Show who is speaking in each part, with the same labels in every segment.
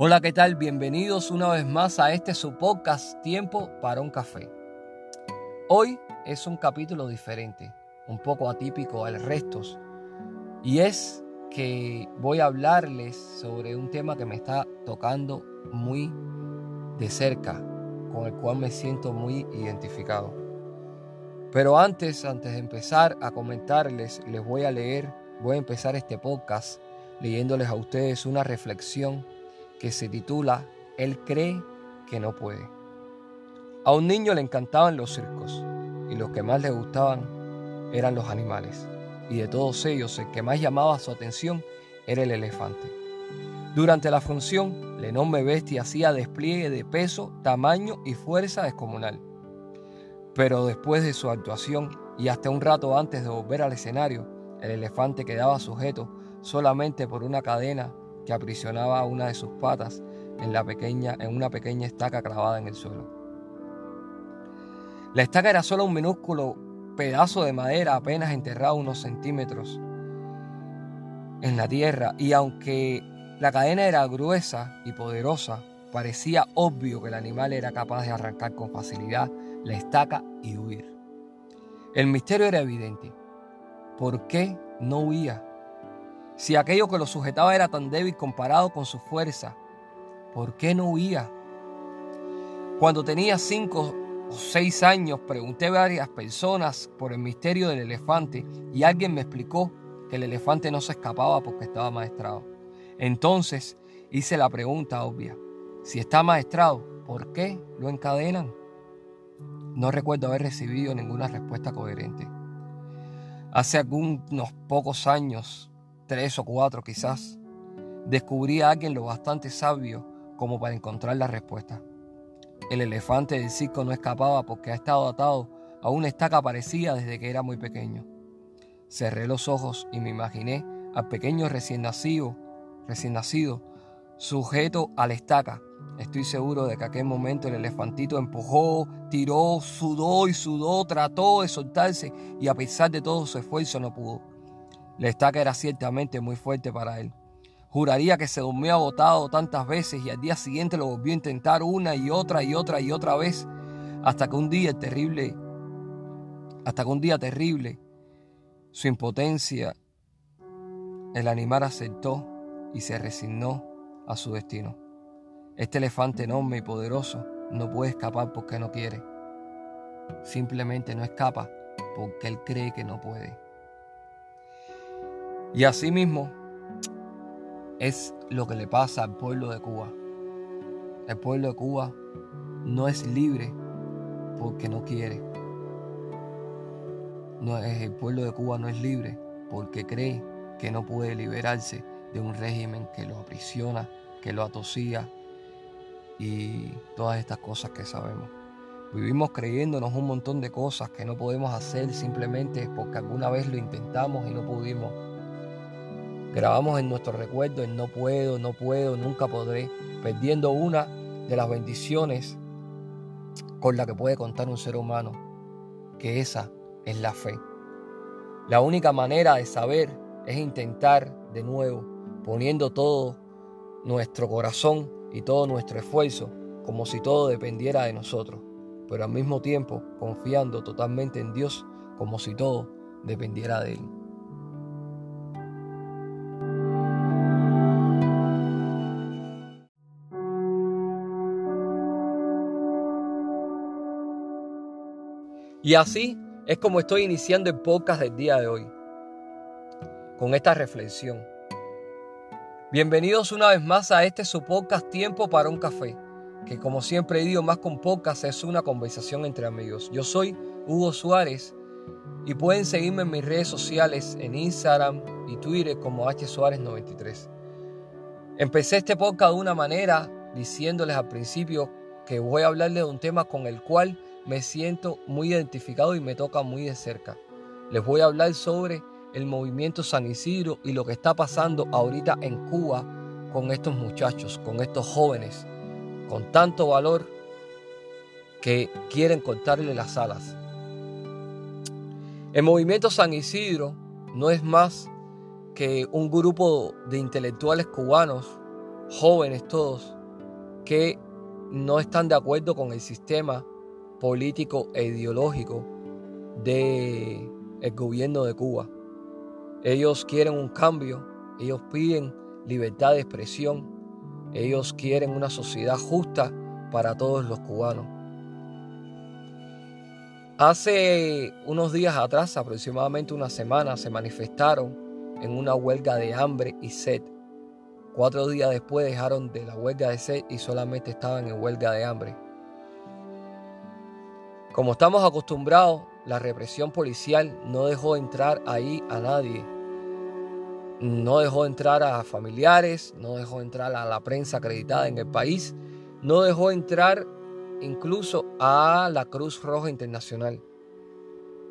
Speaker 1: Hola, ¿qué tal? Bienvenidos una vez más a este su podcast Tiempo para un café. Hoy es un capítulo diferente, un poco atípico al resto, y es que voy a hablarles sobre un tema que me está tocando muy de cerca, con el cual me siento muy identificado. Pero antes, antes de empezar a comentarles, les voy a leer, voy a empezar este podcast leyéndoles a ustedes una reflexión que se titula Él cree que no puede. A un niño le encantaban los circos y los que más le gustaban eran los animales. Y de todos ellos el que más llamaba su atención era el elefante. Durante la función, la enorme bestia hacía despliegue de peso, tamaño y fuerza descomunal. Pero después de su actuación y hasta un rato antes de volver al escenario, el elefante quedaba sujeto solamente por una cadena que aprisionaba una de sus patas en, la pequeña, en una pequeña estaca clavada en el suelo. La estaca era solo un minúsculo pedazo de madera apenas enterrado unos centímetros en la tierra y aunque la cadena era gruesa y poderosa, parecía obvio que el animal era capaz de arrancar con facilidad la estaca y huir. El misterio era evidente. ¿Por qué no huía? Si aquello que lo sujetaba era tan débil comparado con su fuerza, ¿por qué no huía? Cuando tenía cinco o seis años pregunté a varias personas por el misterio del elefante y alguien me explicó que el elefante no se escapaba porque estaba maestrado. Entonces hice la pregunta obvia, si está maestrado, ¿por qué lo encadenan? No recuerdo haber recibido ninguna respuesta coherente. Hace algunos pocos años tres o cuatro quizás, descubrí a alguien lo bastante sabio como para encontrar la respuesta. El elefante del circo no escapaba porque ha estado atado a una estaca parecida desde que era muy pequeño. Cerré los ojos y me imaginé al pequeño recién nacido, recién nacido, sujeto a la estaca. Estoy seguro de que aquel momento el elefantito empujó, tiró, sudó y sudó, trató de soltarse y a pesar de todo su esfuerzo no pudo. La estaca era ciertamente muy fuerte para él. Juraría que se durmió agotado tantas veces y al día siguiente lo volvió a intentar una y otra y otra y otra vez, hasta que un día terrible, hasta que un día terrible, su impotencia, el animal aceptó y se resignó a su destino. Este elefante enorme y poderoso no puede escapar porque no quiere. Simplemente no escapa porque él cree que no puede. Y asimismo es lo que le pasa al pueblo de Cuba. El pueblo de Cuba no es libre porque no quiere. No el pueblo de Cuba no es libre porque cree que no puede liberarse de un régimen que lo aprisiona, que lo atosía y todas estas cosas que sabemos. Vivimos creyéndonos un montón de cosas que no podemos hacer simplemente porque alguna vez lo intentamos y no pudimos. Grabamos en nuestro recuerdo el no puedo, no puedo, nunca podré, perdiendo una de las bendiciones con la que puede contar un ser humano, que esa es la fe. La única manera de saber es intentar de nuevo, poniendo todo nuestro corazón y todo nuestro esfuerzo como si todo dependiera de nosotros, pero al mismo tiempo confiando totalmente en Dios como si todo dependiera de Él. Y así es como estoy iniciando el podcast del día de hoy, con esta reflexión. Bienvenidos una vez más a este su podcast Tiempo para un café, que como siempre he dicho más con podcast es una conversación entre amigos. Yo soy Hugo Suárez y pueden seguirme en mis redes sociales en Instagram y Twitter como H Suárez 93. Empecé este podcast de una manera diciéndoles al principio que voy a hablarles de un tema con el cual me siento muy identificado y me toca muy de cerca. Les voy a hablar sobre el movimiento San Isidro y lo que está pasando ahorita en Cuba con estos muchachos, con estos jóvenes, con tanto valor que quieren cortarle las alas. El movimiento San Isidro no es más que un grupo de intelectuales cubanos jóvenes todos, que no están de acuerdo con el sistema político e ideológico del el gobierno de Cuba. Ellos quieren un cambio, ellos piden libertad de expresión, ellos quieren una sociedad justa para todos los cubanos. Hace unos días atrás, aproximadamente una semana, se manifestaron en una huelga de hambre y sed. Cuatro días después dejaron de la huelga de sed y solamente estaban en huelga de hambre. Como estamos acostumbrados, la represión policial no dejó entrar ahí a nadie. No dejó entrar a familiares, no dejó entrar a la prensa acreditada en el país, no dejó entrar incluso a la Cruz Roja Internacional.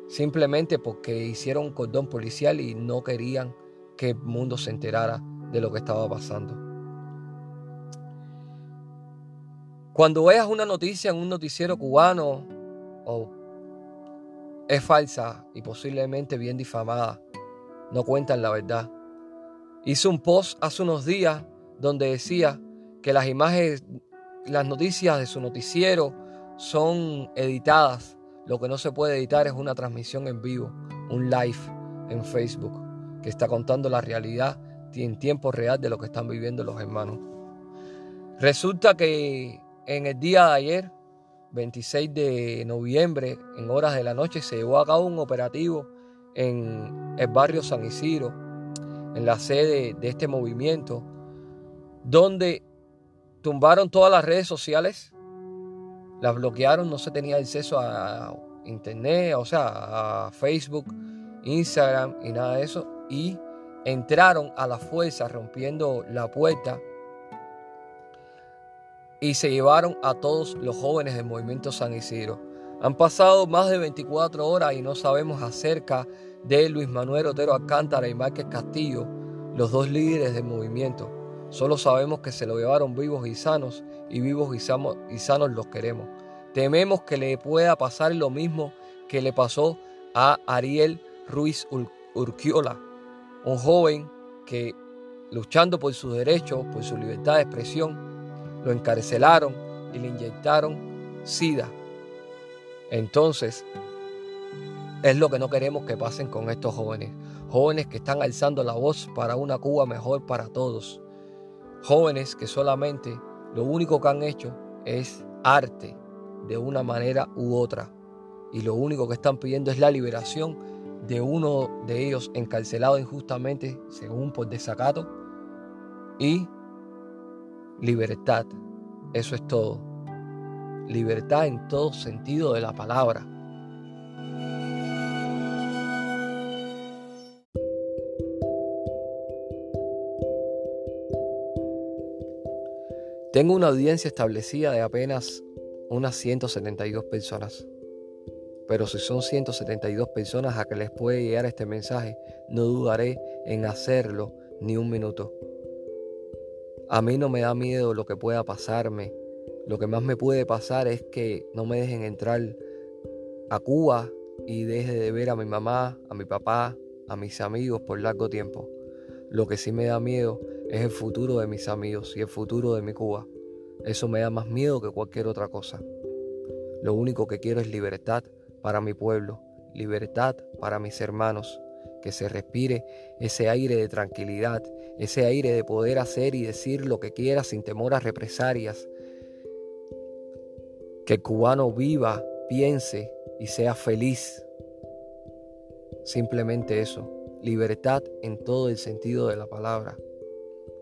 Speaker 1: Simplemente porque hicieron un cordón policial y no querían que el mundo se enterara de lo que estaba pasando. Cuando veas una noticia en un noticiero cubano o es falsa y posiblemente bien difamada, no cuentan la verdad. Hice un post hace unos días donde decía que las imágenes, las noticias de su noticiero son editadas. Lo que no se puede editar es una transmisión en vivo, un live en Facebook que está contando la realidad en tiempo real de lo que están viviendo los hermanos. Resulta que en el día de ayer, 26 de noviembre, en horas de la noche, se llevó a cabo un operativo en el barrio San Isidro, en la sede de este movimiento, donde tumbaron todas las redes sociales, las bloquearon, no se tenía acceso a internet, o sea, a Facebook, Instagram y nada de eso, y entraron a la fuerza rompiendo la puerta y se llevaron a todos los jóvenes del movimiento San Isidro. Han pasado más de 24 horas y no sabemos acerca de Luis Manuel Otero Alcántara y Márquez Castillo, los dos líderes del movimiento. Solo sabemos que se lo llevaron vivos y sanos y vivos y, sanos los queremos. Tememos que le pueda pasar lo mismo que le pasó a Ariel Ruiz Urquiola, un joven que luchando por sus derechos, por su libertad de expresión, lo encarcelaron y le inyectaron SIDA. Entonces, es lo que no queremos que pasen con estos jóvenes. Jóvenes que están alzando la voz para una Cuba mejor para todos. Jóvenes que solamente lo único que han hecho es arte de una manera u otra. Y lo único que están pidiendo es la liberación de uno de ellos encarcelado injustamente, según por desacato, y libertad. Eso es todo. Libertad en todo sentido de la palabra. Tengo una audiencia establecida de apenas unas 172 personas. Pero si son 172 personas a que les puede llegar este mensaje, no dudaré en hacerlo ni un minuto. A mí no me da miedo lo que pueda pasarme. Lo que más me puede pasar es que no me dejen entrar a Cuba y deje de ver a mi mamá, a mi papá, a mis amigos por largo tiempo. Lo que sí me da miedo es el futuro de mis amigos y el futuro de mi Cuba. Eso me da más miedo que cualquier otra cosa. Lo único que quiero es libertad para mi pueblo, libertad para mis hermanos, que se respire ese aire de tranquilidad, ese aire de poder hacer y decir lo que quiera sin temor a represalias. Que el cubano viva, piense y sea feliz. Simplemente eso, libertad en todo el sentido de la palabra.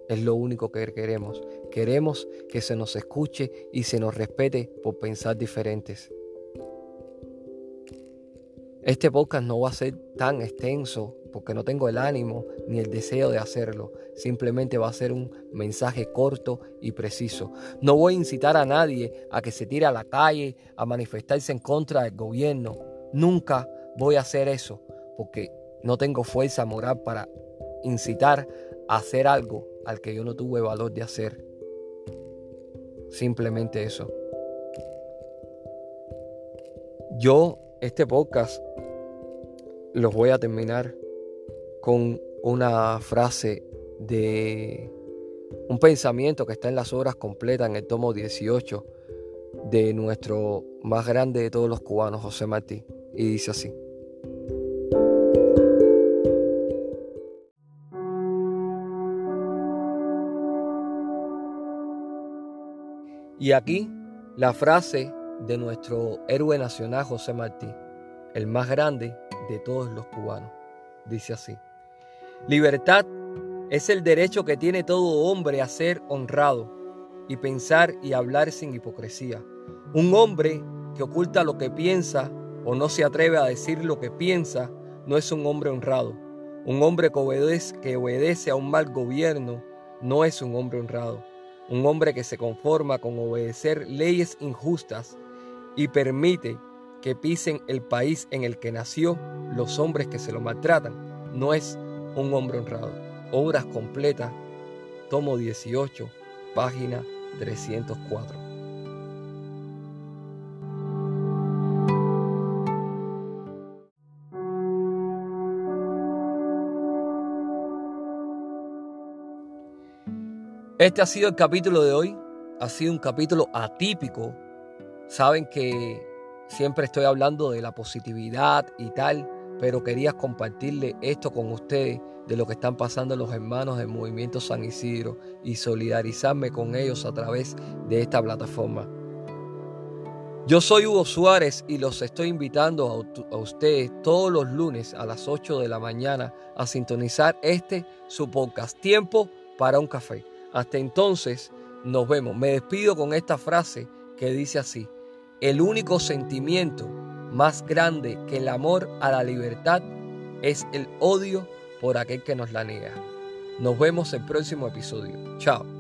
Speaker 1: Es lo único que queremos. Queremos que se nos escuche y se nos respete por pensar diferentes. Este podcast no va a ser tan extenso porque no tengo el ánimo ni el deseo de hacerlo. Simplemente va a ser un mensaje corto y preciso. No voy a incitar a nadie a que se tire a la calle a manifestarse en contra del gobierno. Nunca voy a hacer eso porque no tengo fuerza moral para incitar a hacer algo al que yo no tuve valor de hacer. Simplemente eso. Yo este podcast los voy a terminar con una frase de un pensamiento que está en las obras completas en el tomo 18 de nuestro más grande de todos los cubanos, José Martí, y dice así. Y aquí la frase de nuestro héroe nacional José Martí, el más grande de todos los cubanos. Dice así, libertad es el derecho que tiene todo hombre a ser honrado y pensar y hablar sin hipocresía. Un hombre que oculta lo que piensa o no se atreve a decir lo que piensa no es un hombre honrado. Un hombre que obedece, que obedece a un mal gobierno no es un hombre honrado. Un hombre que se conforma con obedecer leyes injustas y permite que pisen el país en el que nació los hombres que se lo maltratan, no es un hombre honrado. Obras completas, tomo 18, página 304. Este ha sido el capítulo de hoy. Ha sido un capítulo atípico. Saben que siempre estoy hablando de la positividad y tal, pero quería compartirle esto con ustedes de lo que están pasando los hermanos del movimiento San Isidro y solidarizarme con ellos a través de esta plataforma. Yo soy Hugo Suárez y los estoy invitando a, ustedes todos los lunes a las 8 de la mañana a sintonizar este su podcast Tiempo para un café. Hasta entonces, nos vemos. Me despido con esta frase que dice así, el único sentimiento más grande que el amor a la libertad es el odio por aquel que nos la niega. Nos vemos el próximo episodio. Chao.